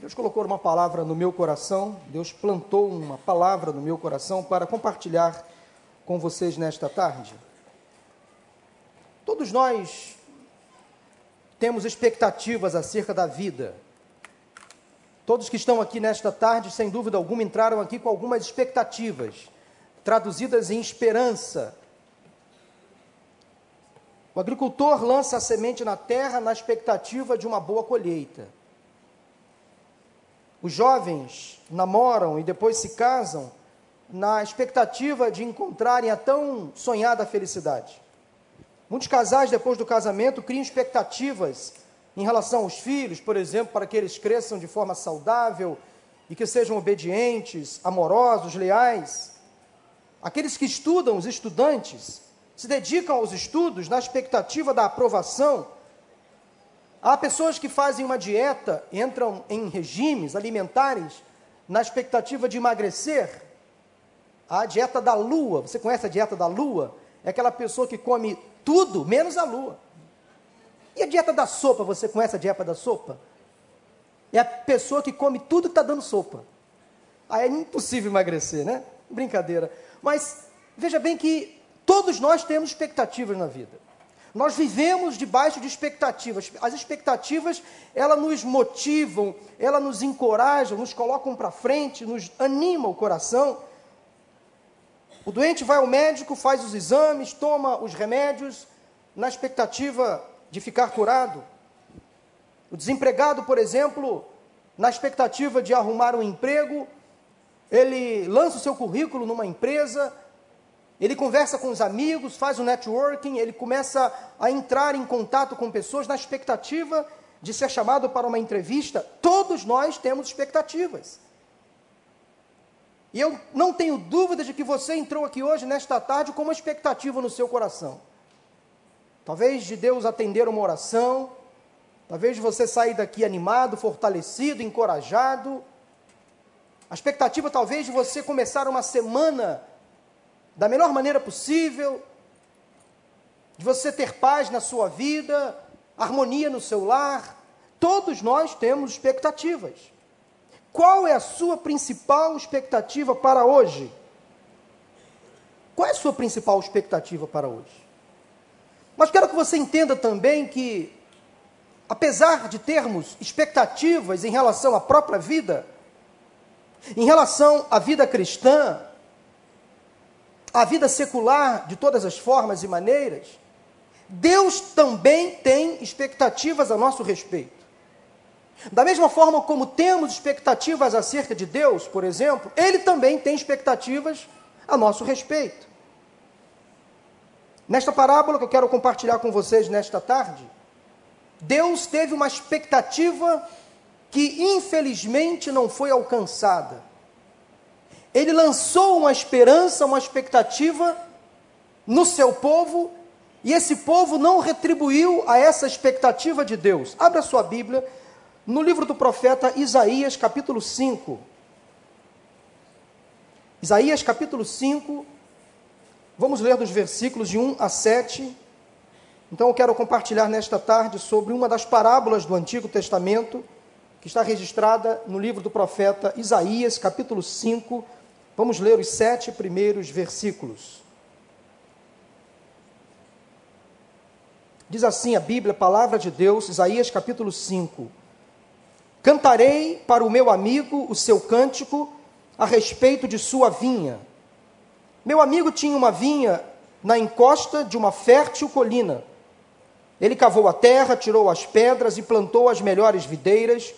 Deus colocou uma palavra no meu coração, Deus plantou uma palavra no meu coração para compartilhar com vocês nesta tarde. Todos nós temos expectativas acerca da vida. Todos que estão aqui nesta tarde, sem dúvida alguma, entraram aqui com algumas expectativas, traduzidas em esperança. O agricultor lança a semente na terra na expectativa de uma boa colheita. Os jovens namoram e depois se casam na expectativa de encontrarem a tão sonhada felicidade. Muitos casais, depois do casamento, criam expectativas em relação aos filhos, por exemplo, para que eles cresçam de forma saudável e que sejam obedientes, amorosos, leais. Aqueles que estudam, os estudantes, se dedicam aos estudos na expectativa da aprovação Há pessoas que fazem uma dieta, entram em regimes alimentares na expectativa de emagrecer. A dieta da lua, você conhece a dieta da lua? É aquela pessoa que come tudo menos a lua. E a dieta da sopa, você conhece a dieta da sopa? É a pessoa que come tudo que está dando sopa. Aí é impossível emagrecer, né? Brincadeira. Mas veja bem que todos nós temos expectativas na vida. Nós vivemos debaixo de expectativas. As expectativas, elas nos motivam, elas nos encorajam, nos colocam para frente, nos animam o coração. O doente vai ao médico, faz os exames, toma os remédios, na expectativa de ficar curado. O desempregado, por exemplo, na expectativa de arrumar um emprego, ele lança o seu currículo numa empresa, ele conversa com os amigos, faz o networking, ele começa a entrar em contato com pessoas na expectativa de ser chamado para uma entrevista. Todos nós temos expectativas. E eu não tenho dúvida de que você entrou aqui hoje, nesta tarde, com uma expectativa no seu coração. Talvez de Deus atender uma oração, talvez de você sair daqui animado, fortalecido, encorajado. A expectativa, talvez, de você começar uma semana da melhor maneira possível, de você ter paz na sua vida, harmonia no seu lar. Todos nós temos expectativas. Qual é a sua principal expectativa para hoje? Qual é a sua principal expectativa para hoje? Mas quero que você entenda também que, apesar de termos expectativas em relação à própria vida, em relação à vida cristã, a vida secular de todas as formas e maneiras, Deus também tem expectativas a nosso respeito. Da mesma forma como temos expectativas acerca de Deus, por exemplo, Ele também tem expectativas a nosso respeito. Nesta parábola que eu quero compartilhar com vocês nesta tarde, Deus teve uma expectativa que infelizmente não foi alcançada ele lançou uma esperança, uma expectativa no seu povo, e esse povo não retribuiu a essa expectativa de Deus. Abra sua Bíblia no livro do profeta Isaías, capítulo 5. Isaías, capítulo 5. Vamos ler dos versículos de 1 a 7. Então eu quero compartilhar nesta tarde sobre uma das parábolas do Antigo Testamento, que está registrada no livro do profeta Isaías, capítulo 5, Vamos ler os sete primeiros versículos. Diz assim a Bíblia, palavra de Deus, Isaías capítulo 5. Cantarei para o meu amigo o seu cântico a respeito de sua vinha. Meu amigo tinha uma vinha na encosta de uma fértil colina. Ele cavou a terra, tirou as pedras e plantou as melhores videiras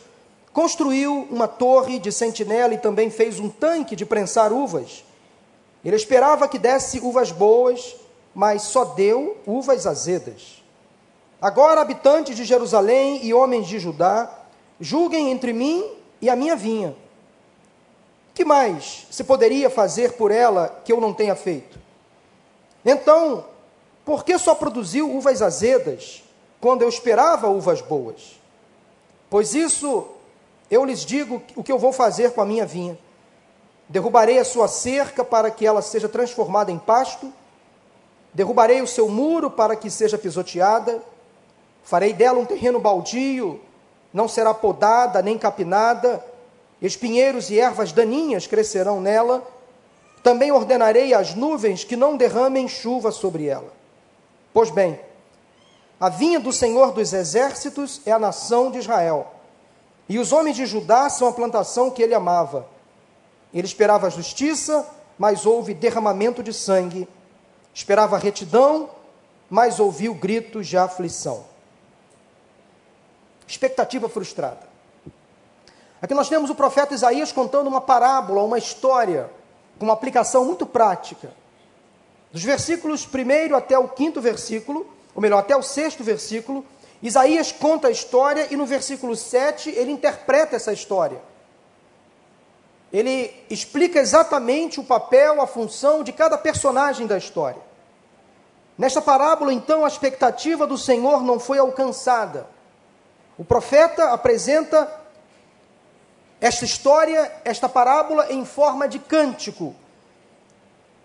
Construiu uma torre de sentinela e também fez um tanque de prensar uvas. Ele esperava que desse uvas boas, mas só deu uvas azedas. Agora, habitantes de Jerusalém e homens de Judá, julguem entre mim e a minha vinha. Que mais se poderia fazer por ela que eu não tenha feito? Então, por que só produziu uvas azedas quando eu esperava uvas boas? Pois isso eu lhes digo o que eu vou fazer com a minha vinha. Derrubarei a sua cerca para que ela seja transformada em pasto, derrubarei o seu muro para que seja pisoteada, farei dela um terreno baldio não será podada nem capinada, espinheiros e ervas daninhas crescerão nela. Também ordenarei às nuvens que não derramem chuva sobre ela. Pois bem, a vinha do Senhor dos exércitos é a nação de Israel, e os homens de Judá são a plantação que ele amava. Ele esperava justiça, mas houve derramamento de sangue. Esperava retidão, mas ouviu gritos de aflição. Expectativa frustrada. Aqui nós temos o profeta Isaías contando uma parábola, uma história, com uma aplicação muito prática. Dos versículos 1 até o quinto versículo, ou melhor, até o sexto versículo, Isaías conta a história e no versículo 7 ele interpreta essa história. Ele explica exatamente o papel, a função de cada personagem da história. Nesta parábola, então, a expectativa do Senhor não foi alcançada. O profeta apresenta esta história, esta parábola, em forma de cântico,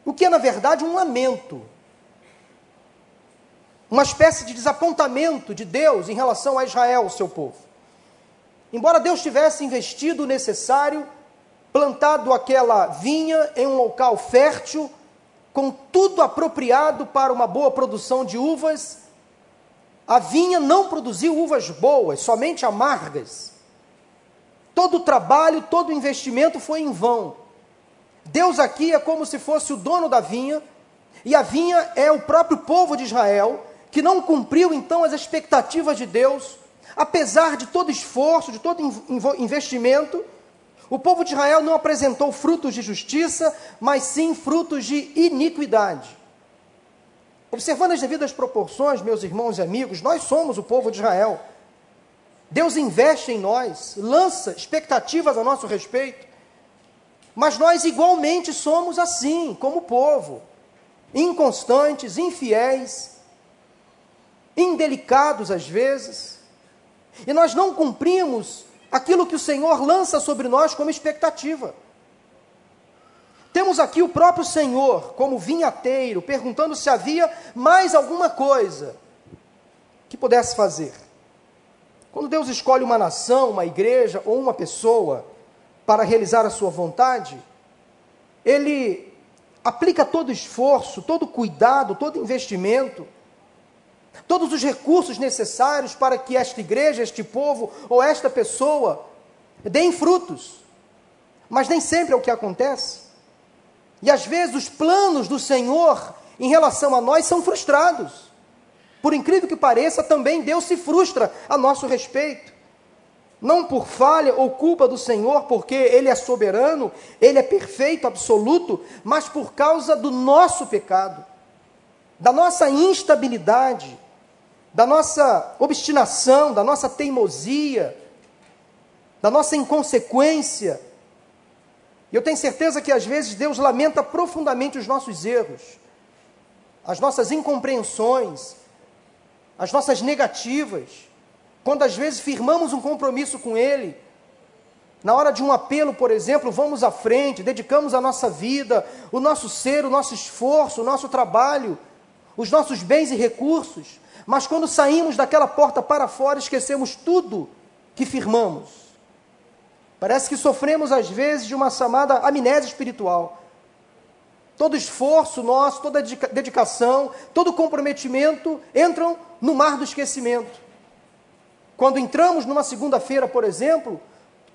o que é, na verdade, um lamento. Uma espécie de desapontamento de Deus em relação a Israel, seu povo. Embora Deus tivesse investido o necessário, plantado aquela vinha em um local fértil, com tudo apropriado para uma boa produção de uvas, a vinha não produziu uvas boas, somente amargas. Todo o trabalho, todo o investimento foi em vão. Deus aqui é como se fosse o dono da vinha, e a vinha é o próprio povo de Israel, que não cumpriu então as expectativas de Deus, apesar de todo esforço, de todo investimento, o povo de Israel não apresentou frutos de justiça, mas sim frutos de iniquidade. Observando as devidas proporções, meus irmãos e amigos, nós somos o povo de Israel. Deus investe em nós, lança expectativas a nosso respeito. Mas nós igualmente somos assim, como povo, inconstantes, infiéis, indelicados às vezes, e nós não cumprimos aquilo que o Senhor lança sobre nós como expectativa. Temos aqui o próprio Senhor, como vinhateiro, perguntando se havia mais alguma coisa que pudesse fazer. Quando Deus escolhe uma nação, uma igreja ou uma pessoa, para realizar a sua vontade, ele aplica todo esforço, todo cuidado, todo investimento, todos os recursos necessários para que esta igreja, este povo ou esta pessoa deem frutos. Mas nem sempre é o que acontece. E às vezes os planos do Senhor em relação a nós são frustrados. Por incrível que pareça, também Deus se frustra a nosso respeito não por falha ou culpa do Senhor, porque Ele é soberano, Ele é perfeito, absoluto, mas por causa do nosso pecado, da nossa instabilidade, da nossa obstinação, da nossa teimosia, da nossa inconsequência. E eu tenho certeza que às vezes Deus lamenta profundamente os nossos erros, as nossas incompreensões, as nossas negativas. Quando às vezes firmamos um compromisso com Ele, na hora de um apelo, por exemplo, vamos à frente, dedicamos a nossa vida, o nosso ser, o nosso esforço, o nosso trabalho, os nossos bens e recursos, mas quando saímos daquela porta para fora, esquecemos tudo que firmamos. Parece que sofremos às vezes de uma chamada amnésia espiritual. Todo esforço nosso, toda dedicação, todo comprometimento entram no mar do esquecimento. Quando entramos numa segunda-feira, por exemplo,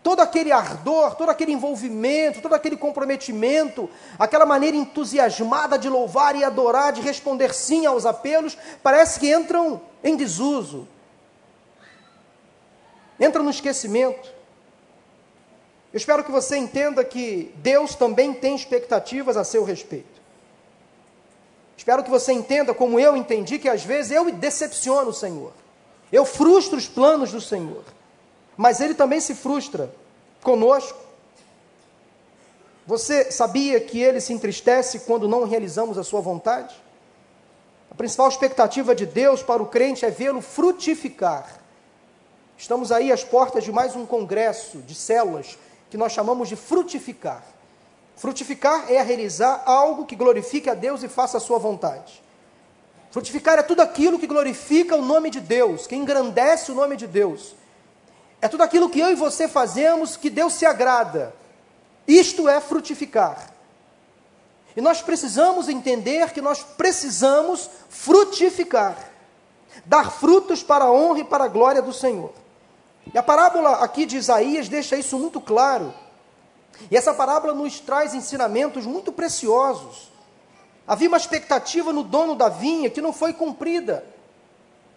todo aquele ardor, todo aquele envolvimento, todo aquele comprometimento, aquela maneira entusiasmada de louvar e adorar, de responder sim aos apelos, parece que entram em desuso, entram no esquecimento. Eu espero que você entenda que Deus também tem expectativas a seu respeito. Espero que você entenda, como eu entendi, que às vezes eu decepciono o Senhor. Eu frustro os planos do Senhor, mas Ele também se frustra conosco. Você sabia que Ele se entristece quando não realizamos a Sua vontade? A principal expectativa de Deus para o crente é vê-lo frutificar. Estamos aí às portas de mais um congresso de células que nós chamamos de frutificar. Frutificar é realizar algo que glorifique a Deus e faça a sua vontade. Frutificar é tudo aquilo que glorifica o nome de Deus, que engrandece o nome de Deus. É tudo aquilo que eu e você fazemos que Deus se agrada. Isto é frutificar. E nós precisamos entender que nós precisamos frutificar, dar frutos para a honra e para a glória do Senhor. E a parábola aqui de Isaías deixa isso muito claro. E essa parábola nos traz ensinamentos muito preciosos. Havia uma expectativa no dono da vinha que não foi cumprida.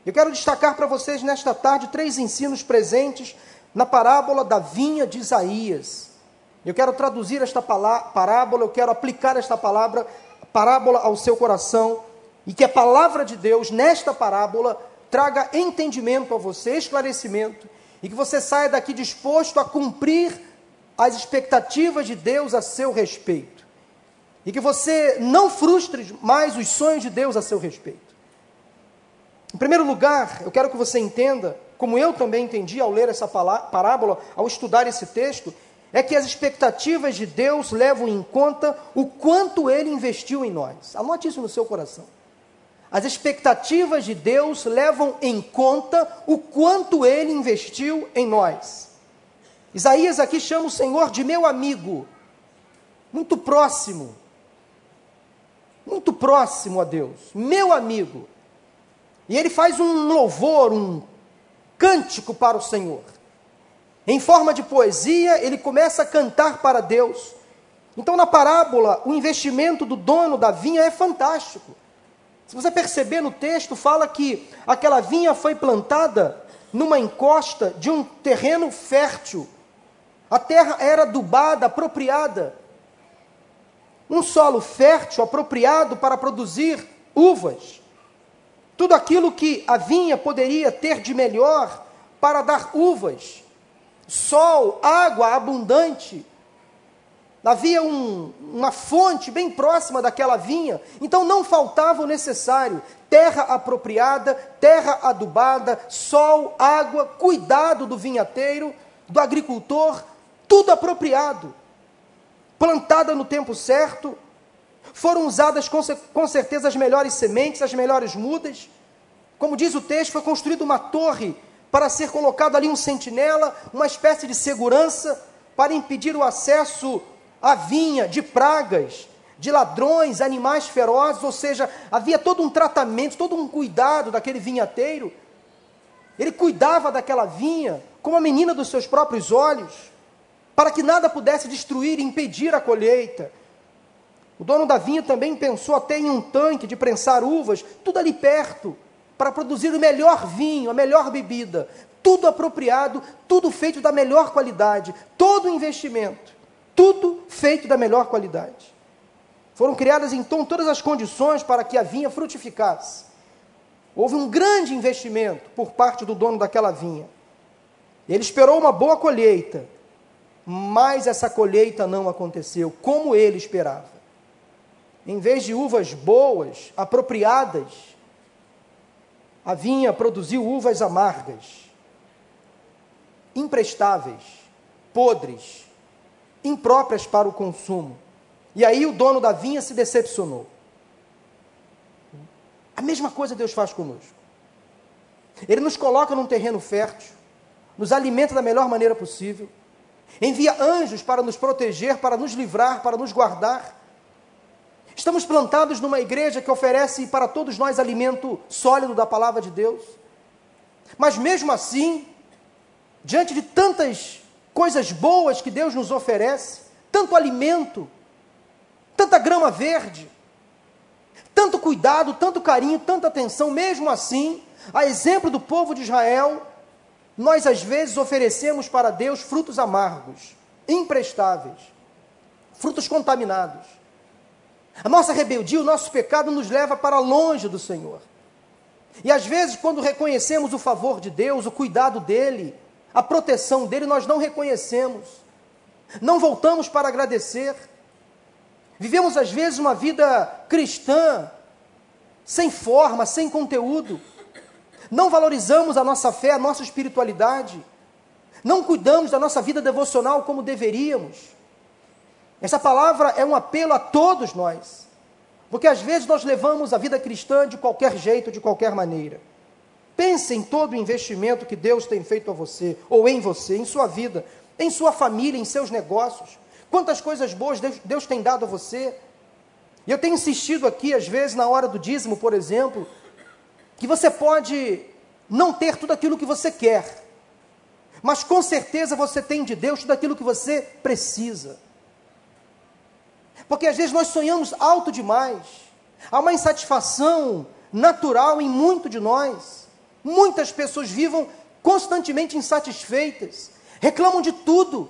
Eu quero destacar para vocês nesta tarde três ensinos presentes na parábola da vinha de Isaías. Eu quero traduzir esta parábola, eu quero aplicar esta palavra, parábola ao seu coração, e que a palavra de Deus, nesta parábola, traga entendimento a você, esclarecimento, e que você saia daqui disposto a cumprir as expectativas de Deus a seu respeito. E que você não frustre mais os sonhos de Deus a seu respeito. Em primeiro lugar, eu quero que você entenda, como eu também entendi ao ler essa parábola, ao estudar esse texto, é que as expectativas de Deus levam em conta o quanto Ele investiu em nós. Anote isso no seu coração. As expectativas de Deus levam em conta o quanto Ele investiu em nós. Isaías aqui chama o Senhor de meu amigo, muito próximo, muito próximo a Deus, meu amigo. E ele faz um louvor, um cântico para o Senhor. Em forma de poesia, ele começa a cantar para Deus. Então, na parábola, o investimento do dono da vinha é fantástico. Se você perceber no texto, fala que aquela vinha foi plantada numa encosta de um terreno fértil. A terra era adubada, apropriada. Um solo fértil, apropriado para produzir uvas. Tudo aquilo que a vinha poderia ter de melhor para dar uvas sol, água abundante. Havia um, uma fonte bem próxima daquela vinha, então não faltava o necessário: terra apropriada, terra adubada, sol, água, cuidado do vinhateiro, do agricultor, tudo apropriado. Plantada no tempo certo, foram usadas com, com certeza as melhores sementes, as melhores mudas. Como diz o texto, foi construída uma torre para ser colocado ali um sentinela, uma espécie de segurança para impedir o acesso à vinha de pragas, de ladrões, animais ferozes, ou seja, havia todo um tratamento, todo um cuidado daquele vinhateiro. Ele cuidava daquela vinha como a menina dos seus próprios olhos, para que nada pudesse destruir e impedir a colheita. O dono da vinha também pensou até em um tanque de prensar uvas, tudo ali perto para produzir o melhor vinho, a melhor bebida, tudo apropriado, tudo feito da melhor qualidade, todo investimento, tudo feito da melhor qualidade. Foram criadas então todas as condições para que a vinha frutificasse. Houve um grande investimento por parte do dono daquela vinha. Ele esperou uma boa colheita, mas essa colheita não aconteceu como ele esperava. Em vez de uvas boas, apropriadas, a vinha produziu uvas amargas, imprestáveis, podres, impróprias para o consumo. E aí o dono da vinha se decepcionou. A mesma coisa Deus faz conosco. Ele nos coloca num terreno fértil, nos alimenta da melhor maneira possível, envia anjos para nos proteger, para nos livrar, para nos guardar. Estamos plantados numa igreja que oferece para todos nós alimento sólido da palavra de Deus. Mas mesmo assim, diante de tantas coisas boas que Deus nos oferece, tanto alimento, tanta grama verde, tanto cuidado, tanto carinho, tanta atenção, mesmo assim, a exemplo do povo de Israel, nós às vezes oferecemos para Deus frutos amargos, imprestáveis, frutos contaminados. A nossa rebeldia, o nosso pecado nos leva para longe do Senhor. E às vezes, quando reconhecemos o favor de Deus, o cuidado dEle, a proteção dEle, nós não reconhecemos, não voltamos para agradecer. Vivemos, às vezes, uma vida cristã, sem forma, sem conteúdo. Não valorizamos a nossa fé, a nossa espiritualidade. Não cuidamos da nossa vida devocional como deveríamos. Essa palavra é um apelo a todos nós, porque às vezes nós levamos a vida cristã de qualquer jeito, de qualquer maneira. Pense em todo o investimento que Deus tem feito a você, ou em você, em sua vida, em sua família, em seus negócios. Quantas coisas boas Deus, Deus tem dado a você. E eu tenho insistido aqui, às vezes, na hora do dízimo, por exemplo, que você pode não ter tudo aquilo que você quer, mas com certeza você tem de Deus tudo aquilo que você precisa. Porque às vezes nós sonhamos alto demais, há uma insatisfação natural em muito de nós. Muitas pessoas vivam constantemente insatisfeitas, reclamam de tudo,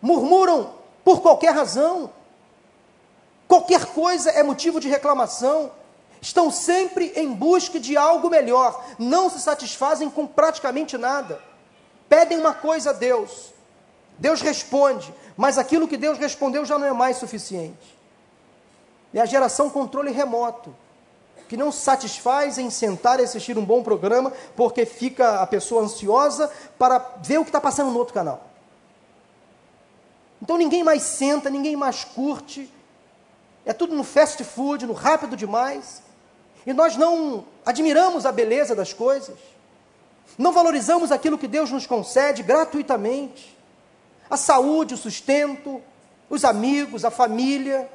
murmuram por qualquer razão, qualquer coisa é motivo de reclamação, estão sempre em busca de algo melhor, não se satisfazem com praticamente nada. Pedem uma coisa a Deus, Deus responde, mas aquilo que Deus respondeu já não é mais suficiente. É a geração controle remoto, que não satisfaz em sentar e assistir um bom programa, porque fica a pessoa ansiosa para ver o que está passando no outro canal. Então ninguém mais senta, ninguém mais curte, é tudo no fast food, no rápido demais, e nós não admiramos a beleza das coisas, não valorizamos aquilo que Deus nos concede gratuitamente, a saúde, o sustento, os amigos, a família,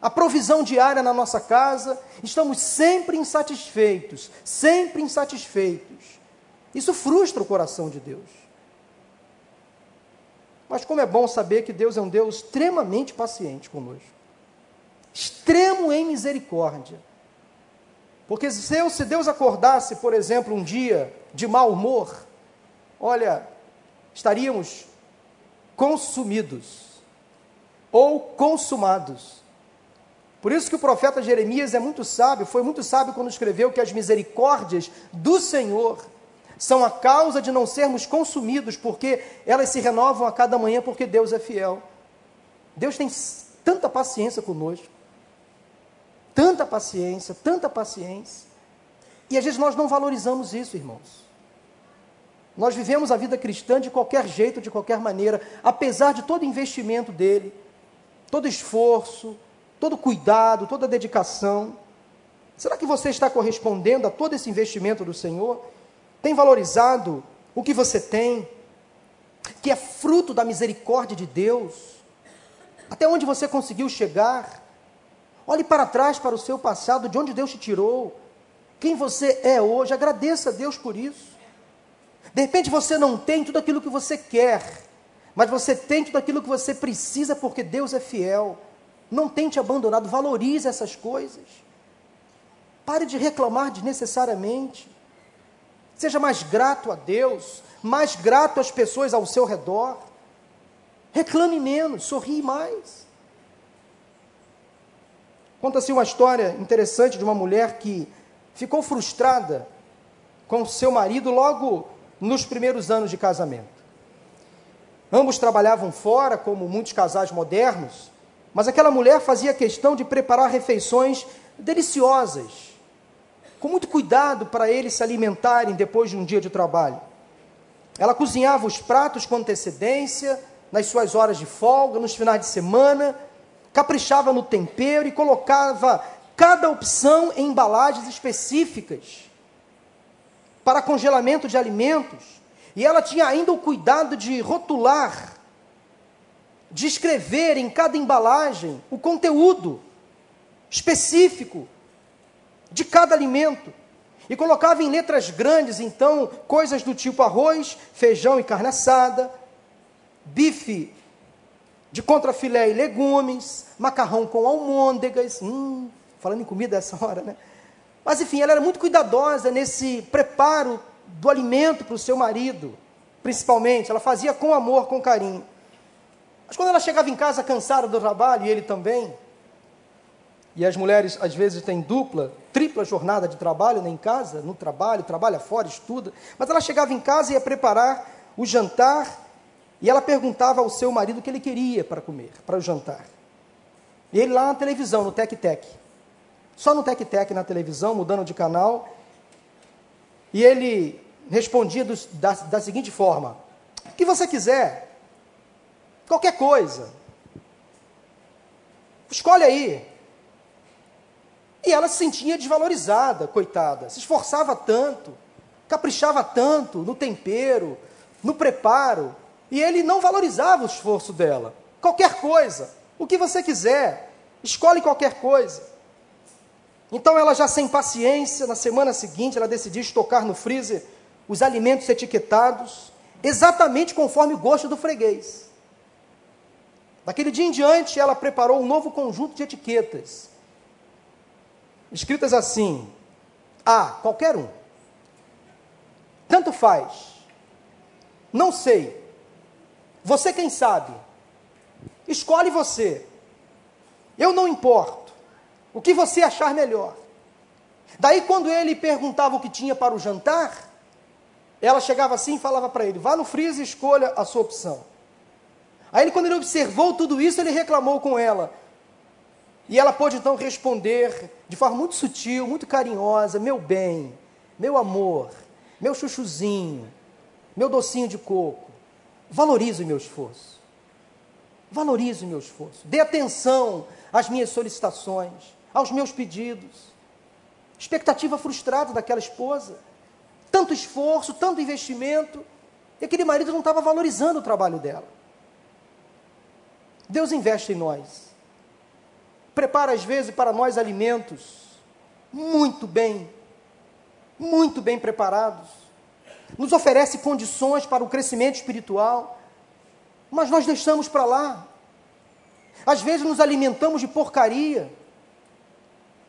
a provisão diária na nossa casa, estamos sempre insatisfeitos, sempre insatisfeitos. Isso frustra o coração de Deus. Mas como é bom saber que Deus é um Deus extremamente paciente conosco, extremo em misericórdia. Porque se Deus acordasse, por exemplo, um dia de mau humor, olha, estaríamos consumidos ou consumados. Por isso que o profeta Jeremias é muito sábio, foi muito sábio quando escreveu que as misericórdias do Senhor são a causa de não sermos consumidos, porque elas se renovam a cada manhã, porque Deus é fiel. Deus tem tanta paciência conosco, tanta paciência, tanta paciência, e às vezes nós não valorizamos isso, irmãos. Nós vivemos a vida cristã de qualquer jeito, de qualquer maneira, apesar de todo investimento dele, todo esforço, todo cuidado, toda dedicação. Será que você está correspondendo a todo esse investimento do Senhor? Tem valorizado o que você tem, que é fruto da misericórdia de Deus? Até onde você conseguiu chegar? Olhe para trás, para o seu passado, de onde Deus te tirou, quem você é hoje, agradeça a Deus por isso. De repente você não tem tudo aquilo que você quer, mas você tem tudo aquilo que você precisa porque Deus é fiel. Não tente abandonado, valorize essas coisas. Pare de reclamar desnecessariamente. Seja mais grato a Deus, mais grato às pessoas ao seu redor. Reclame menos, sorri mais. Conta-se uma história interessante de uma mulher que ficou frustrada com seu marido logo nos primeiros anos de casamento. Ambos trabalhavam fora, como muitos casais modernos, mas aquela mulher fazia questão de preparar refeições deliciosas, com muito cuidado para eles se alimentarem depois de um dia de trabalho. Ela cozinhava os pratos com antecedência, nas suas horas de folga, nos finais de semana, caprichava no tempero e colocava cada opção em embalagens específicas para congelamento de alimentos, e ela tinha ainda o cuidado de rotular, de escrever em cada embalagem o conteúdo específico de cada alimento. E colocava em letras grandes, então, coisas do tipo arroz, feijão e carne assada, bife de contrafilé e legumes, macarrão com almôndegas, hum, falando em comida essa hora, né? Mas enfim, ela era muito cuidadosa nesse preparo do alimento para o seu marido, principalmente. Ela fazia com amor, com carinho. Mas quando ela chegava em casa cansada do trabalho, e ele também, e as mulheres às vezes têm dupla, tripla jornada de trabalho né, em casa, no trabalho, trabalha fora, estuda, mas ela chegava em casa e ia preparar o jantar, e ela perguntava ao seu marido o que ele queria para comer, para o jantar. E ele lá na televisão, no tec-tec só no tec-tec na televisão, mudando de canal. E ele respondia do, da, da seguinte forma: O que você quiser, qualquer coisa, escolhe aí. E ela se sentia desvalorizada, coitada. Se esforçava tanto, caprichava tanto no tempero, no preparo, e ele não valorizava o esforço dela. Qualquer coisa, o que você quiser, escolhe qualquer coisa. Então ela já sem paciência, na semana seguinte, ela decidiu estocar no freezer os alimentos etiquetados, exatamente conforme o gosto do freguês. Daquele dia em diante, ela preparou um novo conjunto de etiquetas, escritas assim: A, qualquer um. Tanto faz. Não sei. Você quem sabe. Escolhe você. Eu não importo. O que você achar melhor. Daí, quando ele perguntava o que tinha para o jantar, ela chegava assim e falava para ele: vá no freezer e escolha a sua opção. Aí, quando ele observou tudo isso, ele reclamou com ela. E ela pôde então responder de forma muito sutil, muito carinhosa: meu bem, meu amor, meu chuchuzinho, meu docinho de coco. Valorize o meu esforço. Valorize o meu esforço. Dê atenção às minhas solicitações, aos meus pedidos. Expectativa frustrada daquela esposa. Tanto esforço, tanto investimento. E aquele marido não estava valorizando o trabalho dela. Deus investe em nós. Prepara às vezes para nós alimentos muito bem, muito bem preparados. Nos oferece condições para o crescimento espiritual, mas nós deixamos para lá. Às vezes nos alimentamos de porcaria,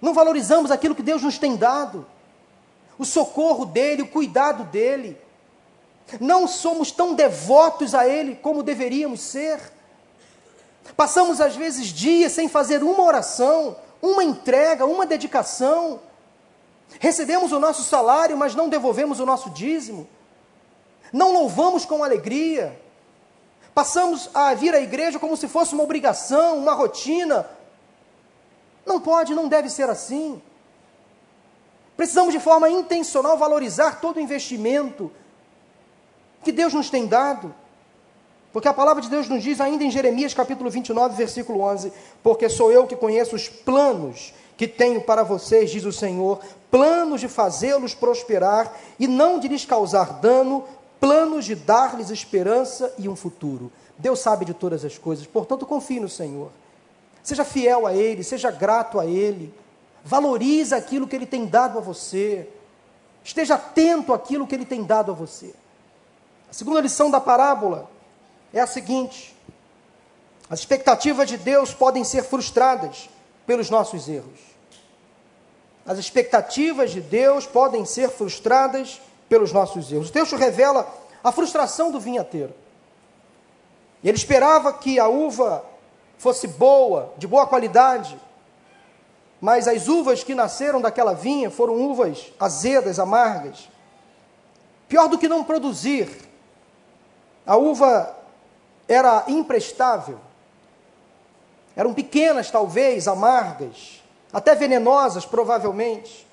não valorizamos aquilo que Deus nos tem dado, o socorro dEle, o cuidado dEle. Não somos tão devotos a Ele como deveríamos ser. Passamos às vezes dias sem fazer uma oração, uma entrega, uma dedicação. Recebemos o nosso salário, mas não devolvemos o nosso dízimo. Não louvamos com alegria. Passamos a vir à igreja como se fosse uma obrigação, uma rotina. Não pode, não deve ser assim. Precisamos de forma intencional valorizar todo o investimento que Deus nos tem dado. Porque a palavra de Deus nos diz ainda em Jeremias capítulo 29, versículo 11: Porque sou eu que conheço os planos que tenho para vocês, diz o Senhor, planos de fazê-los prosperar e não de lhes causar dano, planos de dar-lhes esperança e um futuro. Deus sabe de todas as coisas, portanto, confie no Senhor. Seja fiel a Ele, seja grato a Ele. Valorize aquilo que Ele tem dado a você. Esteja atento àquilo que Ele tem dado a você. A segunda lição da parábola é a seguinte: as expectativas de Deus podem ser frustradas pelos nossos erros. As expectativas de Deus podem ser frustradas pelos nossos erros. O texto revela a frustração do vinhateiro. Ele esperava que a uva fosse boa, de boa qualidade, mas as uvas que nasceram daquela vinha foram uvas azedas, amargas. Pior do que não produzir, a uva era imprestável. Eram pequenas, talvez, amargas, até venenosas, provavelmente.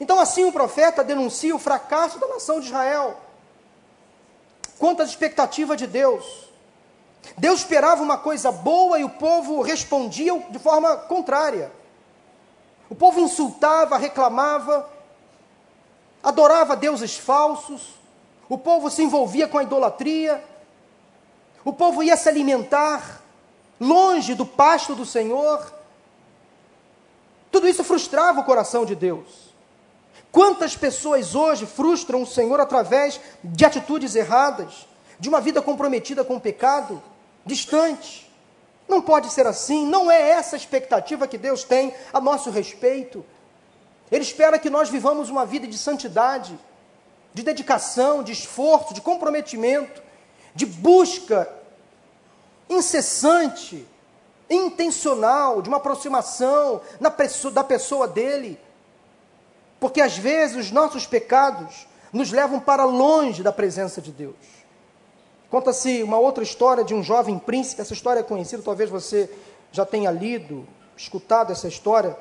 Então, assim, o profeta denuncia o fracasso da nação de Israel. Quanto às expectativas de Deus. Deus esperava uma coisa boa e o povo respondia de forma contrária. O povo insultava, reclamava, adorava deuses falsos, o povo se envolvia com a idolatria, o povo ia se alimentar longe do pasto do Senhor. Tudo isso frustrava o coração de Deus. Quantas pessoas hoje frustram o Senhor através de atitudes erradas, de uma vida comprometida com o pecado, distante? Não pode ser assim, não é essa a expectativa que Deus tem a nosso respeito. Ele espera que nós vivamos uma vida de santidade, de dedicação, de esforço, de comprometimento de busca incessante, intencional, de uma aproximação pessoa, da pessoa dele. Porque às vezes os nossos pecados nos levam para longe da presença de Deus. Conta-se uma outra história de um jovem príncipe, essa história é conhecida, talvez você já tenha lido, escutado essa história.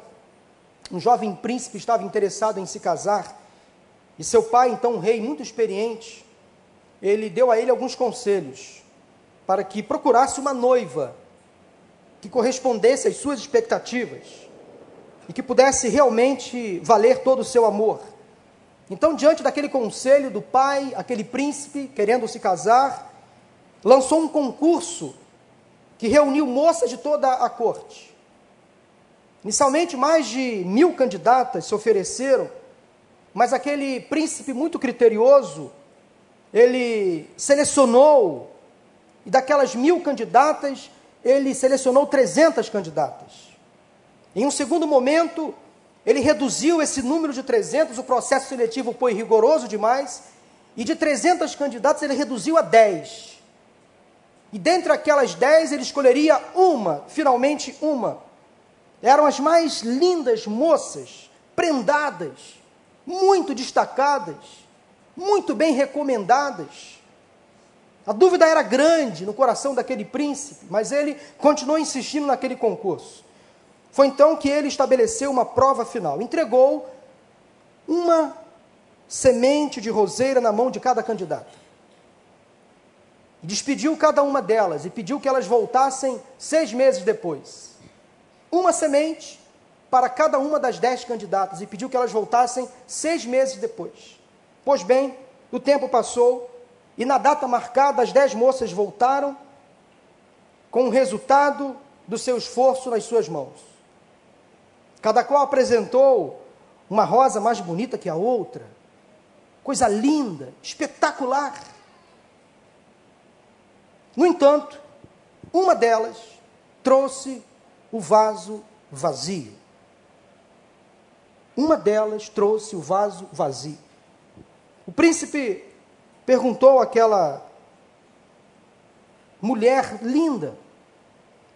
Um jovem príncipe estava interessado em se casar, e seu pai, então um rei muito experiente, ele deu a ele alguns conselhos para que procurasse uma noiva que correspondesse às suas expectativas. e que pudesse realmente valer todo o seu amor. Então, diante daquele conselho do pai, aquele príncipe querendo se casar, lançou um concurso que reuniu moças de toda a corte. Inicialmente, mais de mil candidatas se ofereceram, mas aquele príncipe muito criterioso, ele selecionou, e daquelas mil candidatas, ele selecionou 300 candidatas. Em um segundo momento, ele reduziu esse número de 300, o processo seletivo foi rigoroso demais, e de 300 candidatos ele reduziu a 10. E dentre aquelas 10 ele escolheria uma, finalmente uma. Eram as mais lindas moças, prendadas, muito destacadas, muito bem recomendadas. A dúvida era grande no coração daquele príncipe, mas ele continuou insistindo naquele concurso. Foi então que ele estabeleceu uma prova final. Entregou uma semente de roseira na mão de cada candidato. Despediu cada uma delas e pediu que elas voltassem seis meses depois. Uma semente para cada uma das dez candidatas e pediu que elas voltassem seis meses depois. Pois bem, o tempo passou e na data marcada as dez moças voltaram com o resultado do seu esforço nas suas mãos. Cada qual apresentou uma rosa mais bonita que a outra. Coisa linda, espetacular. No entanto, uma delas trouxe o vaso vazio. Uma delas trouxe o vaso vazio. O príncipe perguntou àquela mulher linda,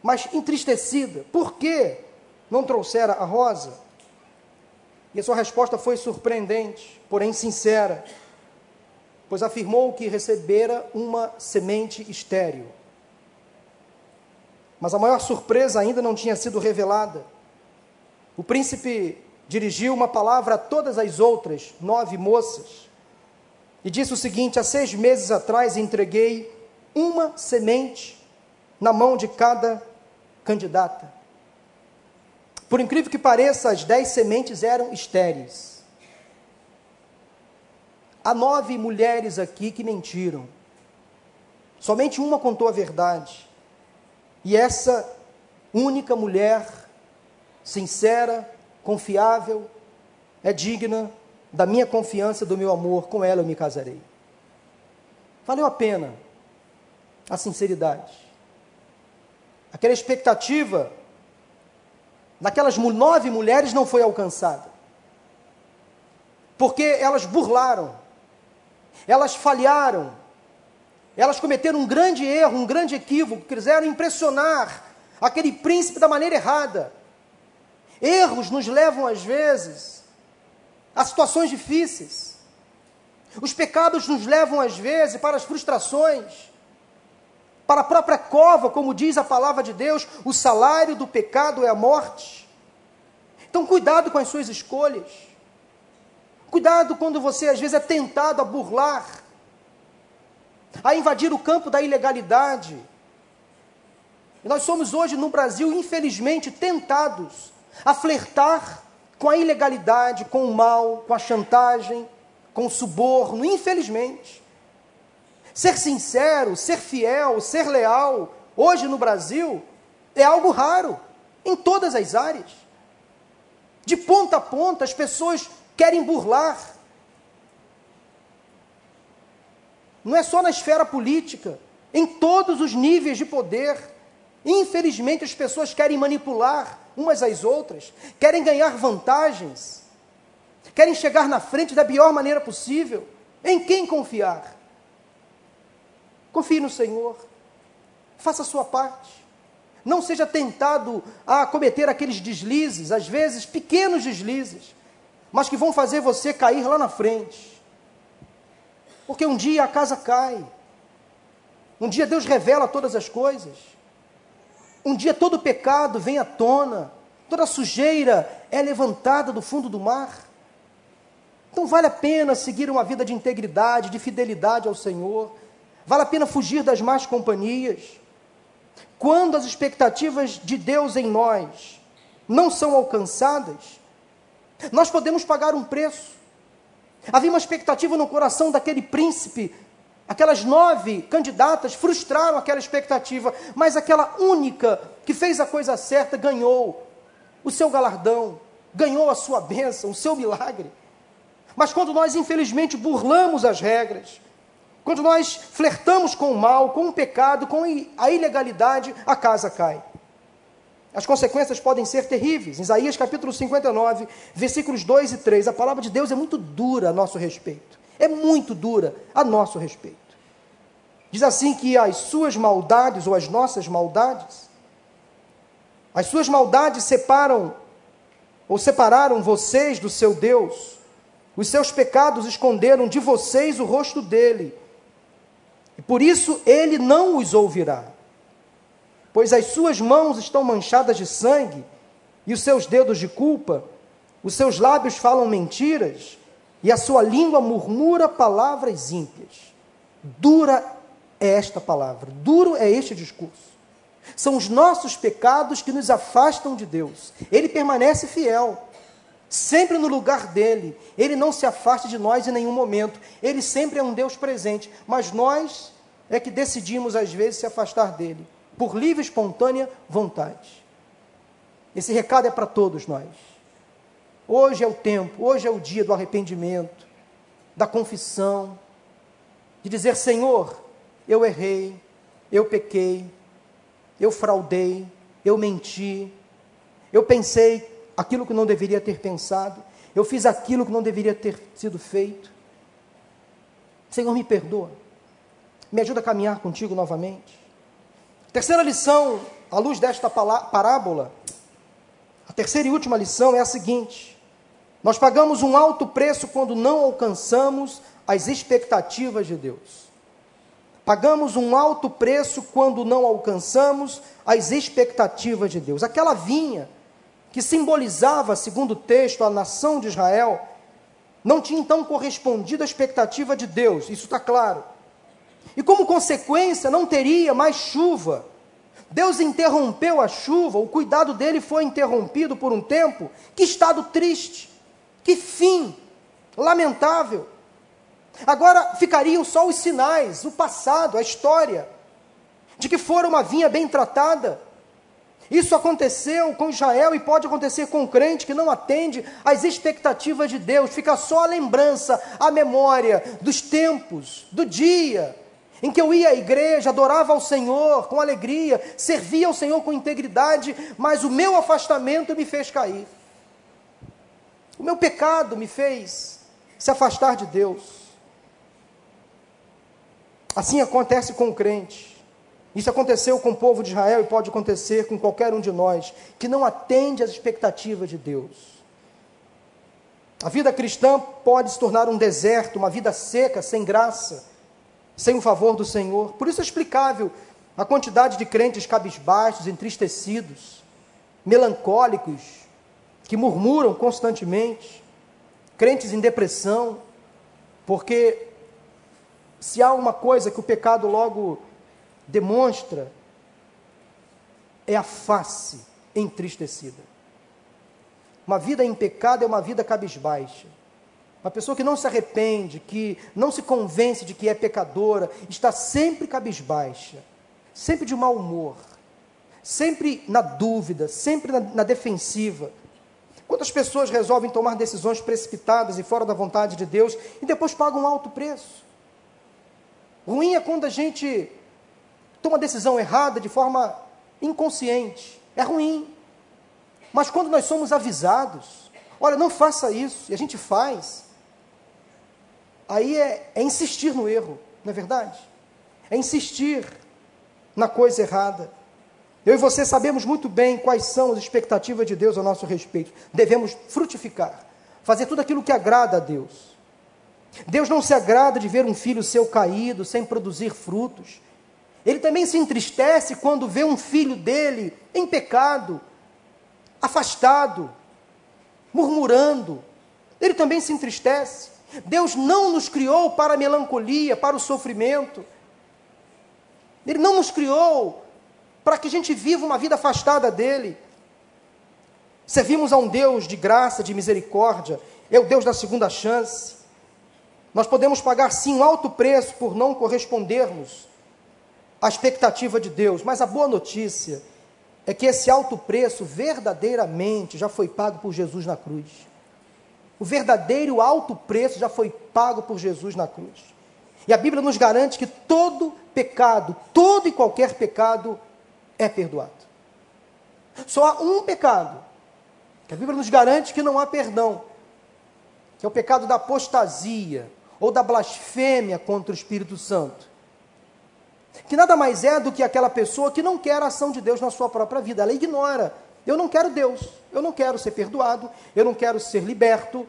mas entristecida: por que não trouxera a rosa? E a sua resposta foi surpreendente, porém sincera, pois afirmou que recebera uma semente estéril. Mas a maior surpresa ainda não tinha sido revelada. O príncipe dirigiu uma palavra a todas as outras nove moças e disse o seguinte: Há seis meses atrás entreguei uma semente na mão de cada candidata. Por incrível que pareça, as dez sementes eram estéreis. Há nove mulheres aqui que mentiram. Somente uma contou a verdade. E essa única mulher, sincera, confiável, é digna da minha confiança, do meu amor, com ela eu me casarei. Valeu a pena a sinceridade. Aquela expectativa naquelas nove mulheres não foi alcançada. Porque elas burlaram, elas falharam, elas cometeram um grande erro, um grande equívoco, quiseram impressionar aquele príncipe da maneira errada. Erros nos levam, às vezes, a situações difíceis. Os pecados nos levam, às vezes, para as frustrações para a própria cova, como diz a palavra de Deus, o salário do pecado é a morte. Então, cuidado com as suas escolhas. Cuidado quando você às vezes é tentado a burlar, a invadir o campo da ilegalidade. Nós somos hoje no Brasil, infelizmente, tentados a flertar com a ilegalidade, com o mal, com a chantagem, com o suborno, infelizmente. Ser sincero, ser fiel, ser leal, hoje no Brasil, é algo raro, em todas as áreas. De ponta a ponta, as pessoas querem burlar. Não é só na esfera política, em todos os níveis de poder. Infelizmente, as pessoas querem manipular umas às outras, querem ganhar vantagens, querem chegar na frente da pior maneira possível. Em quem confiar? Confie no Senhor. Faça a sua parte. Não seja tentado a cometer aqueles deslizes, às vezes pequenos deslizes, mas que vão fazer você cair lá na frente. Porque um dia a casa cai. Um dia Deus revela todas as coisas. Um dia todo pecado vem à tona, toda sujeira é levantada do fundo do mar. Então vale a pena seguir uma vida de integridade, de fidelidade ao Senhor Vale a pena fugir das más companhias. Quando as expectativas de Deus em nós não são alcançadas, nós podemos pagar um preço. Havia uma expectativa no coração daquele príncipe. Aquelas nove candidatas frustraram aquela expectativa, mas aquela única que fez a coisa certa ganhou o seu galardão, ganhou a sua bênção, o seu milagre. Mas quando nós, infelizmente, burlamos as regras, quando nós flertamos com o mal, com o pecado, com a ilegalidade, a casa cai. As consequências podem ser terríveis. Isaías capítulo 59, versículos 2 e 3. A palavra de Deus é muito dura a nosso respeito. É muito dura a nosso respeito. Diz assim que as suas maldades ou as nossas maldades, as suas maldades separam ou separaram vocês do seu Deus os seus pecados esconderam de vocês o rosto dele. E por isso ele não os ouvirá. Pois as suas mãos estão manchadas de sangue e os seus dedos de culpa, os seus lábios falam mentiras e a sua língua murmura palavras ímpias. Dura é esta palavra, duro é este discurso. São os nossos pecados que nos afastam de Deus. Ele permanece fiel sempre no lugar dele. Ele não se afasta de nós em nenhum momento. Ele sempre é um Deus presente, mas nós é que decidimos às vezes se afastar dele, por livre e espontânea vontade. Esse recado é para todos nós. Hoje é o tempo, hoje é o dia do arrependimento, da confissão, de dizer: Senhor, eu errei, eu pequei, eu fraudei, eu menti, eu pensei aquilo que não deveria ter pensado, eu fiz aquilo que não deveria ter sido feito. Senhor, me perdoa. Me ajuda a caminhar contigo novamente. Terceira lição, à luz desta parábola, a terceira e última lição é a seguinte: nós pagamos um alto preço quando não alcançamos as expectativas de Deus. Pagamos um alto preço quando não alcançamos as expectativas de Deus. Aquela vinha que simbolizava, segundo o texto, a nação de Israel, não tinha então correspondido à expectativa de Deus, isso está claro. E como consequência, não teria mais chuva. Deus interrompeu a chuva, o cuidado dele foi interrompido por um tempo. Que estado triste, que fim lamentável. Agora ficariam só os sinais, o passado, a história, de que fora uma vinha bem tratada, isso aconteceu com Israel e pode acontecer com o crente que não atende às expectativas de Deus, fica só a lembrança, a memória dos tempos, do dia em que eu ia à igreja, adorava ao Senhor com alegria, servia ao Senhor com integridade, mas o meu afastamento me fez cair. O meu pecado me fez se afastar de Deus. Assim acontece com o crente. Isso aconteceu com o povo de Israel e pode acontecer com qualquer um de nós que não atende às expectativas de Deus. A vida cristã pode se tornar um deserto, uma vida seca, sem graça, sem o favor do Senhor. Por isso é explicável a quantidade de crentes cabisbaixos, entristecidos, melancólicos, que murmuram constantemente, crentes em depressão, porque se há uma coisa que o pecado logo demonstra é a face entristecida. Uma vida em pecado é uma vida cabisbaixa. Uma pessoa que não se arrepende, que não se convence de que é pecadora, está sempre cabisbaixa, sempre de mau humor, sempre na dúvida, sempre na, na defensiva. Quantas pessoas resolvem tomar decisões precipitadas e fora da vontade de Deus e depois pagam um alto preço? Ruim é quando a gente toma decisão errada de forma inconsciente. É ruim. Mas quando nós somos avisados, olha, não faça isso, e a gente faz, aí é, é insistir no erro, não é verdade? É insistir na coisa errada. Eu e você sabemos muito bem quais são as expectativas de Deus a nosso respeito. Devemos frutificar, fazer tudo aquilo que agrada a Deus. Deus não se agrada de ver um filho seu caído, sem produzir frutos. Ele também se entristece quando vê um filho dele em pecado, afastado, murmurando. Ele também se entristece. Deus não nos criou para a melancolia, para o sofrimento. Ele não nos criou para que a gente viva uma vida afastada dele. Servimos a um Deus de graça, de misericórdia, é o Deus da segunda chance. Nós podemos pagar sim um alto preço por não correspondermos à expectativa de Deus, mas a boa notícia é que esse alto preço verdadeiramente já foi pago por Jesus na cruz. O verdadeiro alto preço já foi pago por Jesus na cruz. E a Bíblia nos garante que todo pecado, todo e qualquer pecado é perdoado. Só há um pecado, que a Bíblia nos garante que não há perdão, que é o pecado da apostasia ou da blasfêmia contra o Espírito Santo que nada mais é do que aquela pessoa que não quer a ação de Deus na sua própria vida, ela ignora. Eu não quero Deus, eu não quero ser perdoado, eu não quero ser liberto,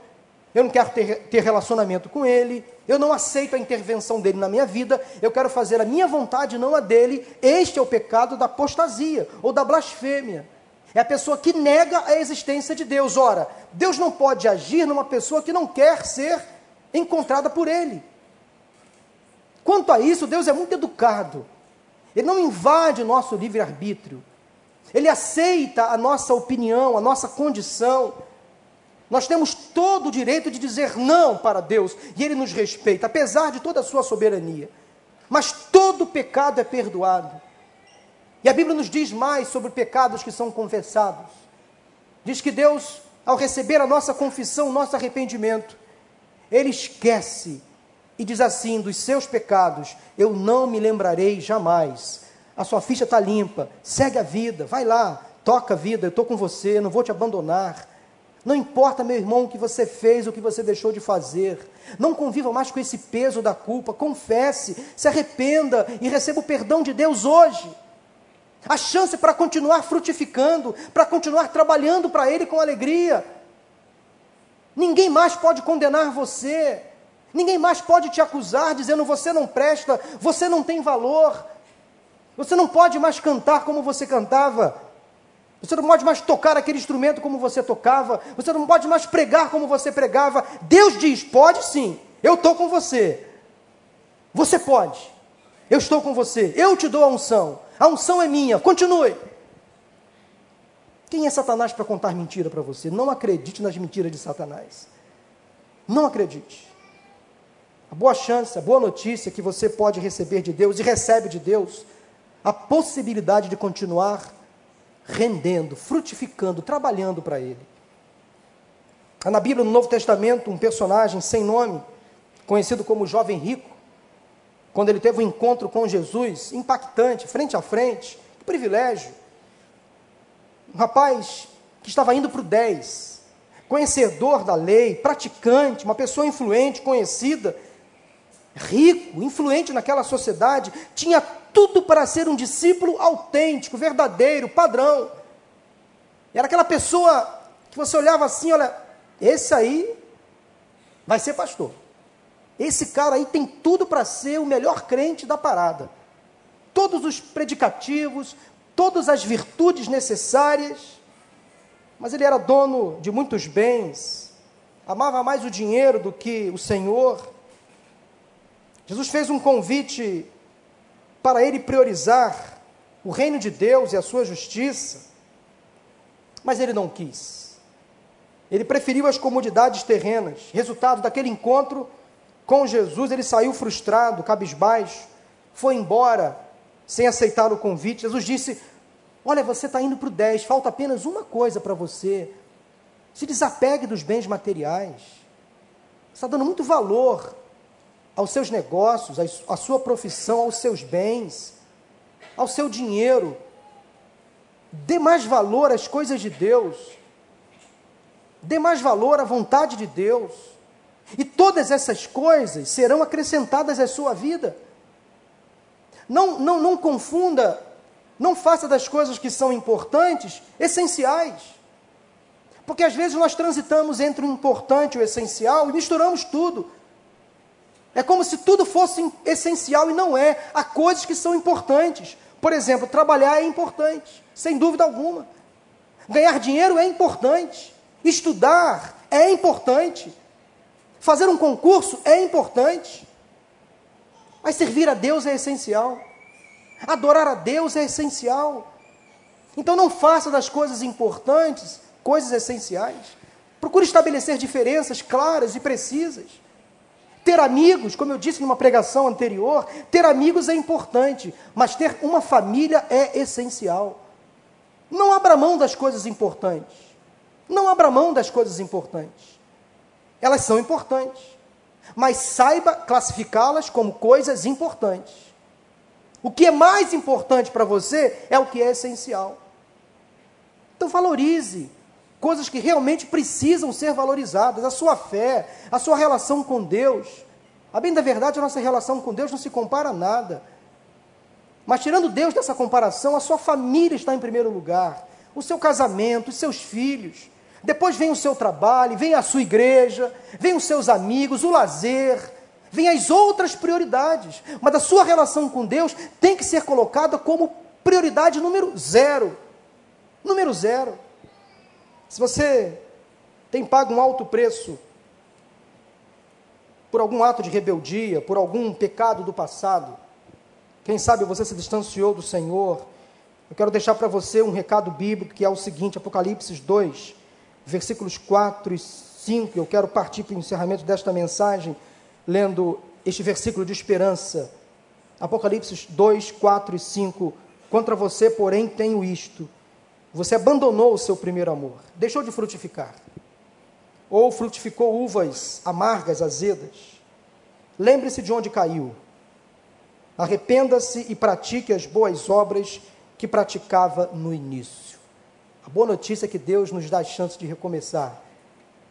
eu não quero ter, ter relacionamento com Ele, eu não aceito a intervenção dele na minha vida, eu quero fazer a minha vontade, não a dele. Este é o pecado da apostasia ou da blasfêmia. É a pessoa que nega a existência de Deus. Ora, Deus não pode agir numa pessoa que não quer ser encontrada por Ele. Quanto a isso, Deus é muito educado. Ele não invade nosso livre-arbítrio. Ele aceita a nossa opinião, a nossa condição. Nós temos todo o direito de dizer não para Deus e Ele nos respeita, apesar de toda a sua soberania. Mas todo pecado é perdoado. E a Bíblia nos diz mais sobre pecados que são confessados. Diz que Deus, ao receber a nossa confissão, o nosso arrependimento, Ele esquece e diz assim: dos seus pecados eu não me lembrarei jamais. A sua ficha está limpa, segue a vida, vai lá, toca a vida, eu estou com você, não vou te abandonar. Não importa, meu irmão, o que você fez, o que você deixou de fazer. Não conviva mais com esse peso da culpa. Confesse, se arrependa e receba o perdão de Deus hoje. A chance para continuar frutificando, para continuar trabalhando para Ele com alegria. Ninguém mais pode condenar você. Ninguém mais pode te acusar dizendo você não presta, você não tem valor. Você não pode mais cantar como você cantava. Você não pode mais tocar aquele instrumento como você tocava. Você não pode mais pregar como você pregava. Deus diz: pode sim, eu estou com você. Você pode. Eu estou com você. Eu te dou a unção. A unção é minha. Continue. Quem é Satanás para contar mentira para você? Não acredite nas mentiras de Satanás. Não acredite. A boa chance, a boa notícia que você pode receber de Deus e recebe de Deus a possibilidade de continuar rendendo, frutificando, trabalhando para Ele. Há na Bíblia, no Novo Testamento, um personagem sem nome, conhecido como jovem rico, quando ele teve um encontro com Jesus, impactante, frente a frente, que privilégio. Um rapaz que estava indo para o 10, conhecedor da lei, praticante, uma pessoa influente, conhecida, rico, influente naquela sociedade, tinha tudo para ser um discípulo autêntico, verdadeiro, padrão. Era aquela pessoa que você olhava assim, olha, esse aí vai ser pastor. Esse cara aí tem tudo para ser o melhor crente da parada. Todos os predicativos, todas as virtudes necessárias. Mas ele era dono de muitos bens, amava mais o dinheiro do que o Senhor Jesus fez um convite para ele priorizar o reino de Deus e a sua justiça, mas ele não quis. Ele preferiu as comodidades terrenas. Resultado daquele encontro com Jesus, ele saiu frustrado, cabisbaixo, foi embora sem aceitar o convite. Jesus disse: Olha, você está indo para o 10, falta apenas uma coisa para você. Se desapegue dos bens materiais. Está dando muito valor aos seus negócios, à sua profissão, aos seus bens, ao seu dinheiro. Dê mais valor às coisas de Deus. Dê mais valor à vontade de Deus. E todas essas coisas serão acrescentadas à sua vida. Não, não, não confunda, não faça das coisas que são importantes essenciais. Porque às vezes nós transitamos entre o importante e o essencial e misturamos tudo. É como se tudo fosse essencial e não é. Há coisas que são importantes. Por exemplo, trabalhar é importante, sem dúvida alguma. Ganhar dinheiro é importante. Estudar é importante. Fazer um concurso é importante. Mas servir a Deus é essencial. Adorar a Deus é essencial. Então não faça das coisas importantes coisas essenciais. Procure estabelecer diferenças claras e precisas. Ter amigos, como eu disse numa pregação anterior, ter amigos é importante, mas ter uma família é essencial. Não abra mão das coisas importantes. Não abra mão das coisas importantes. Elas são importantes, mas saiba classificá-las como coisas importantes. O que é mais importante para você é o que é essencial. Então valorize coisas que realmente precisam ser valorizadas, a sua fé, a sua relação com Deus. A bem da verdade, a nossa relação com Deus não se compara a nada. Mas tirando Deus dessa comparação, a sua família está em primeiro lugar, o seu casamento, os seus filhos. Depois vem o seu trabalho, vem a sua igreja, vem os seus amigos, o lazer, vem as outras prioridades. Mas a sua relação com Deus tem que ser colocada como prioridade número zero. Número zero. Se você tem pago um alto preço por algum ato de rebeldia, por algum pecado do passado, quem sabe você se distanciou do Senhor, eu quero deixar para você um recado bíblico que é o seguinte: Apocalipse 2, versículos 4 e 5. Eu quero partir para o encerramento desta mensagem lendo este versículo de esperança. Apocalipse 2, 4 e 5. Contra você, porém, tenho isto você abandonou o seu primeiro amor, deixou de frutificar, ou frutificou uvas amargas, azedas. Lembre-se de onde caiu. Arrependa-se e pratique as boas obras que praticava no início. A boa notícia é que Deus nos dá a chance de recomeçar.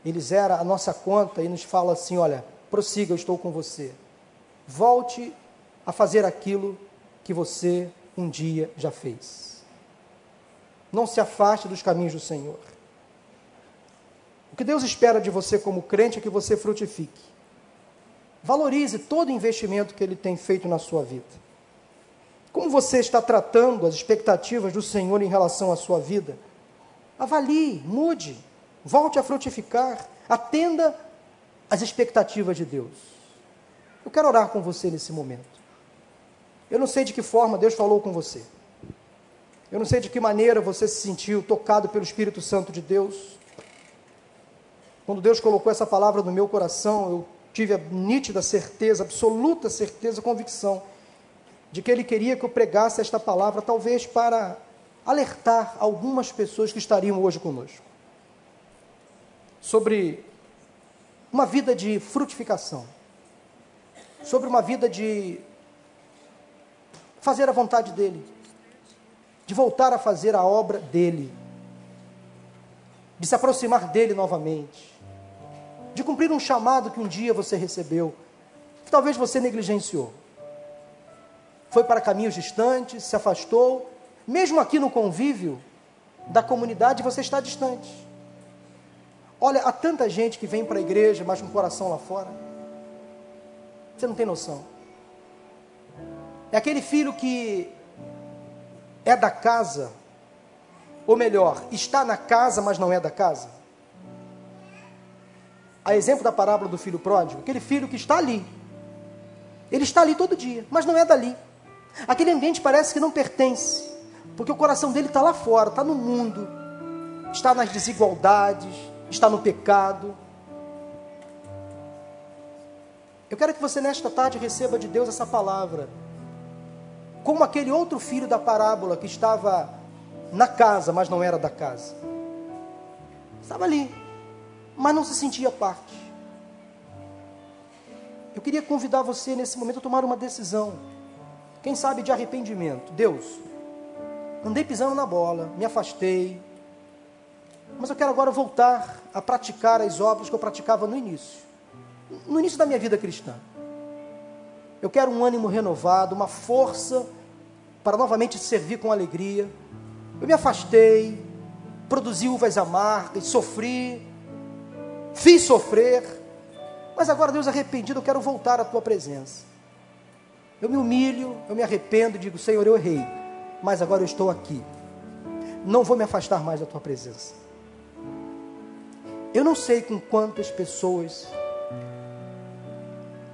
Ele zera a nossa conta e nos fala assim: olha, prossiga, eu estou com você. Volte a fazer aquilo que você um dia já fez. Não se afaste dos caminhos do Senhor. O que Deus espera de você como crente é que você frutifique. Valorize todo o investimento que Ele tem feito na sua vida. Como você está tratando as expectativas do Senhor em relação à sua vida? Avalie, mude, volte a frutificar, atenda às expectativas de Deus. Eu quero orar com você nesse momento. Eu não sei de que forma Deus falou com você. Eu não sei de que maneira você se sentiu tocado pelo Espírito Santo de Deus. Quando Deus colocou essa palavra no meu coração, eu tive a nítida certeza, absoluta certeza, convicção, de que Ele queria que eu pregasse esta palavra, talvez para alertar algumas pessoas que estariam hoje conosco sobre uma vida de frutificação, sobre uma vida de fazer a vontade dEle de voltar a fazer a obra dele, de se aproximar dele novamente, de cumprir um chamado que um dia você recebeu, que talvez você negligenciou. Foi para caminhos distantes, se afastou, mesmo aqui no convívio da comunidade você está distante. Olha, há tanta gente que vem para a igreja, mas com o coração lá fora. Você não tem noção. É aquele filho que é da casa, ou melhor, está na casa, mas não é da casa? A exemplo da parábola do filho pródigo, aquele filho que está ali. Ele está ali todo dia, mas não é dali. Aquele ambiente parece que não pertence, porque o coração dele está lá fora, está no mundo, está nas desigualdades, está no pecado. Eu quero que você nesta tarde receba de Deus essa palavra como aquele outro filho da parábola que estava na casa, mas não era da casa. Estava ali, mas não se sentia parte. Eu queria convidar você nesse momento a tomar uma decisão, quem sabe de arrependimento. Deus, andei pisando na bola, me afastei, mas eu quero agora voltar a praticar as obras que eu praticava no início, no início da minha vida cristã. Eu quero um ânimo renovado, uma força para novamente servir com alegria. Eu me afastei, produzi uvas amargas, sofri, fiz sofrer, mas agora, Deus, arrependido, eu quero voltar à tua presença. Eu me humilho, eu me arrependo, digo, Senhor, eu errei, mas agora eu estou aqui. Não vou me afastar mais da tua presença. Eu não sei com quantas pessoas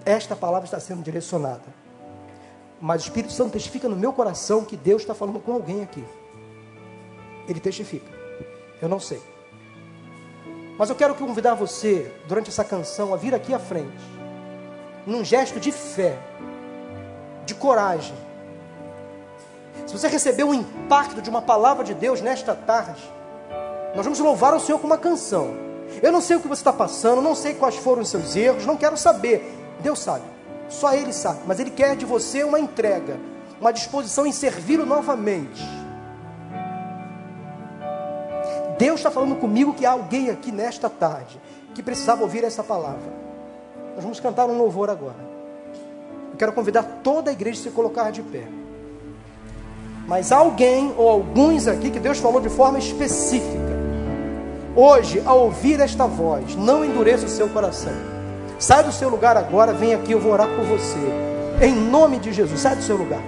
esta palavra está sendo direcionada mas o Espírito Santo testifica no meu coração que Deus está falando com alguém aqui. Ele testifica. Eu não sei. Mas eu quero convidar você, durante essa canção, a vir aqui à frente, num gesto de fé, de coragem. Se você recebeu o impacto de uma palavra de Deus nesta tarde, nós vamos louvar o Senhor com uma canção. Eu não sei o que você está passando, não sei quais foram os seus erros, não quero saber. Deus sabe, só Ele sabe, mas Ele quer de você uma entrega, uma disposição em servi-lo novamente. Deus está falando comigo que há alguém aqui nesta tarde que precisava ouvir essa palavra. Nós vamos cantar um louvor agora. Eu quero convidar toda a igreja a se colocar de pé. Mas alguém ou alguns aqui que Deus falou de forma específica. Hoje, ao ouvir esta voz, não endureça o seu coração. Sai do seu lugar agora, vem aqui, eu vou orar por você. Em nome de Jesus, sai do seu lugar.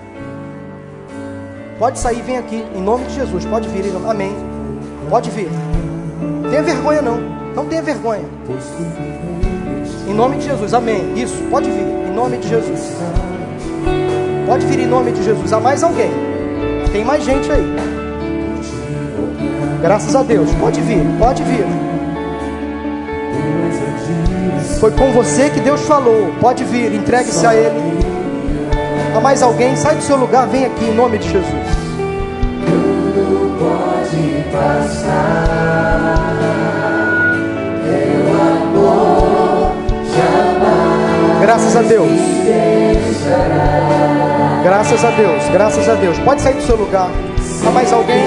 Pode sair, vem aqui, em nome de Jesus. Pode vir, amém. Pode vir. Não tenha vergonha, não. Não tenha vergonha. Em nome de Jesus, amém. Isso, pode vir, em nome de Jesus. Pode vir em nome de Jesus. Há mais alguém. Tem mais gente aí. Graças a Deus. Pode vir, pode vir. Foi com você que Deus falou. Pode vir, entregue-se a Ele. Há mais alguém? Sai do seu lugar, vem aqui em nome de Jesus. Tudo pode passar. Teu amor jamais. Graças a Deus. Graças a Deus, graças a Deus. Pode sair do seu lugar. Há mais alguém?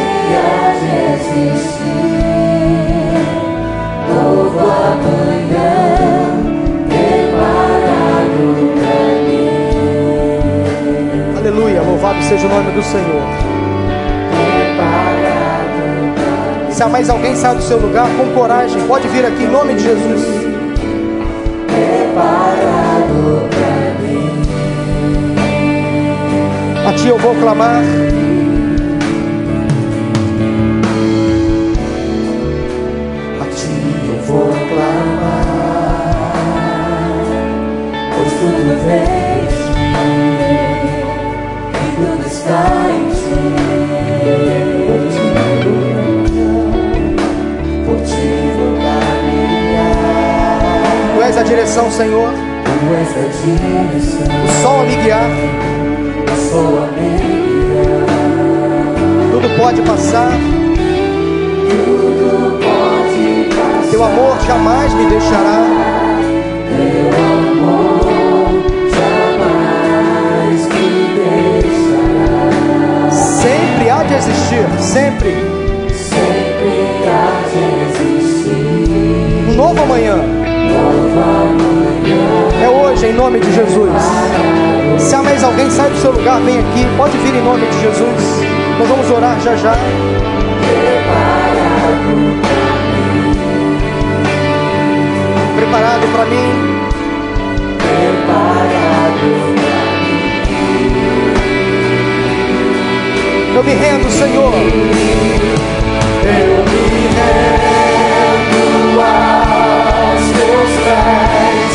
Novo amanhã louvado seja o nome do Senhor. Se há mais alguém, sai do seu lugar com coragem. Pode vir aqui em nome de Jesus. preparado pra mim. A ti eu vou clamar. A ti eu vou clamar, pois tudo vem direção, Senhor. tu és a direção, O sol a me guiar. tudo pode passar. Teu amor jamais me deixará. Sempre. Sempre há de existir Um novo amanhã. nova manhã. É hoje, em nome de Jesus. Se há mais alguém, sai do seu lugar, vem aqui. Pode vir em nome de Jesus. Nós vamos orar já já. Preparado para mim. Eu me rendo, Senhor. Eu me rendo aos teus pés,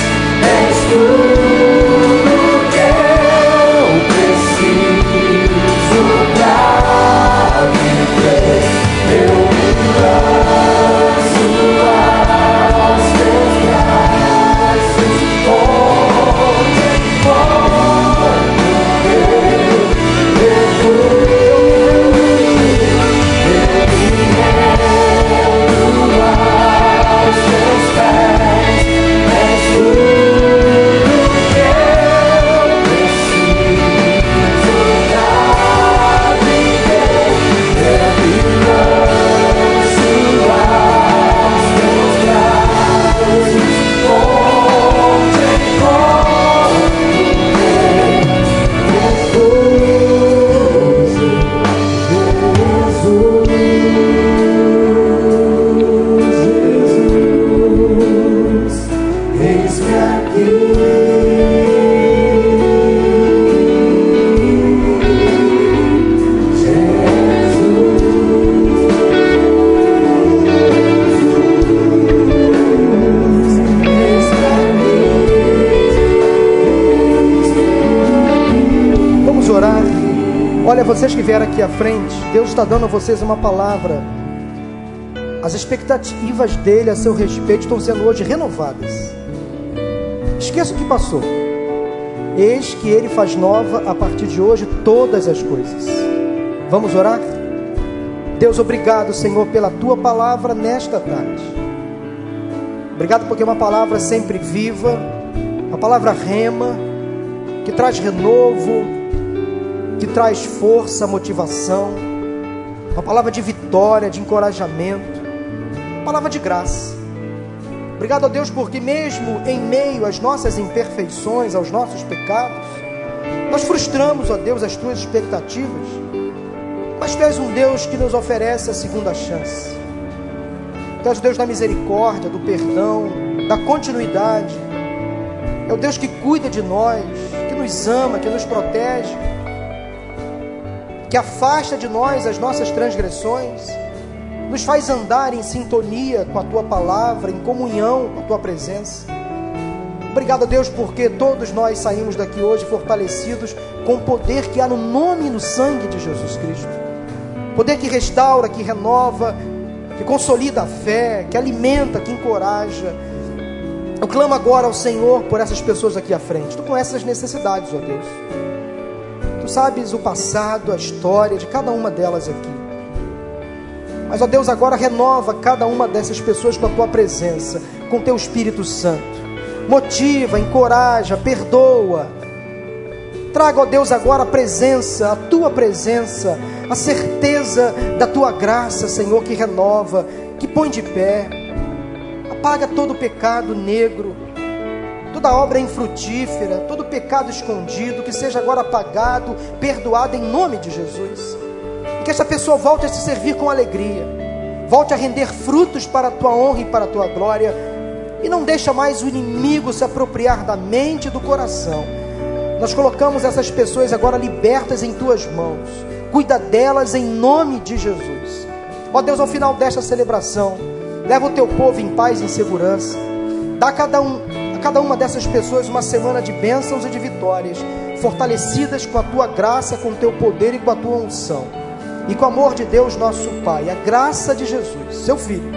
és tudo que eu preciso pra viver. Eu me lanço frente, Deus está dando a vocês uma palavra As expectativas dele a seu respeito estão sendo hoje renovadas. Esqueça o que passou. Eis que ele faz nova a partir de hoje todas as coisas. Vamos orar? Deus, obrigado, Senhor, pela tua palavra nesta tarde. Obrigado porque é uma palavra sempre viva, uma palavra rema, que traz renovo, traz força, motivação, uma palavra de vitória, de encorajamento, uma palavra de graça. Obrigado a Deus porque, mesmo em meio às nossas imperfeições, aos nossos pecados, nós frustramos, ó Deus, as tuas expectativas, mas tu és um Deus que nos oferece a segunda chance. Tu és o Deus da misericórdia, do perdão, da continuidade. É o Deus que cuida de nós, que nos ama, que nos protege, que afasta de nós as nossas transgressões nos faz andar em sintonia com a tua palavra, em comunhão com a tua presença. Obrigado Deus porque todos nós saímos daqui hoje fortalecidos com o poder que há no nome e no sangue de Jesus Cristo. Poder que restaura, que renova, que consolida a fé, que alimenta, que encoraja. Eu clamo agora ao Senhor por essas pessoas aqui à frente. Tu conheces as necessidades, ó Deus. Sabes o passado, a história de cada uma delas aqui. Mas, ó Deus, agora renova cada uma dessas pessoas com a tua presença, com teu Espírito Santo. Motiva, encoraja, perdoa. Traga, ó Deus, agora a presença, a tua presença, a certeza da tua graça, Senhor, que renova, que põe de pé. Apaga todo o pecado negro, toda obra infrutífera, todo pecado escondido, que seja agora apagado, perdoado em nome de Jesus que essa pessoa volte a se servir com alegria, volte a render frutos para a tua honra e para a tua glória, e não deixa mais o inimigo se apropriar da mente e do coração. Nós colocamos essas pessoas agora libertas em tuas mãos. Cuida delas em nome de Jesus. Ó Deus, ao final desta celebração, leva o teu povo em paz e em segurança. Dá a cada, um, cada uma dessas pessoas uma semana de bênçãos e de vitórias, fortalecidas com a tua graça, com o teu poder e com a tua unção e com o amor de Deus, nosso Pai, a graça de Jesus, seu Filho,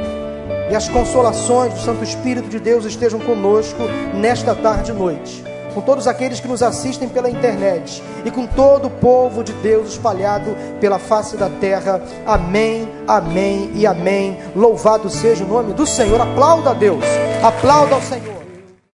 e as consolações do Santo Espírito de Deus estejam conosco nesta tarde e noite, com todos aqueles que nos assistem pela internet e com todo o povo de Deus espalhado pela face da terra. Amém, amém e amém. Louvado seja o nome do Senhor. Aplauda a Deus, aplauda ao Senhor.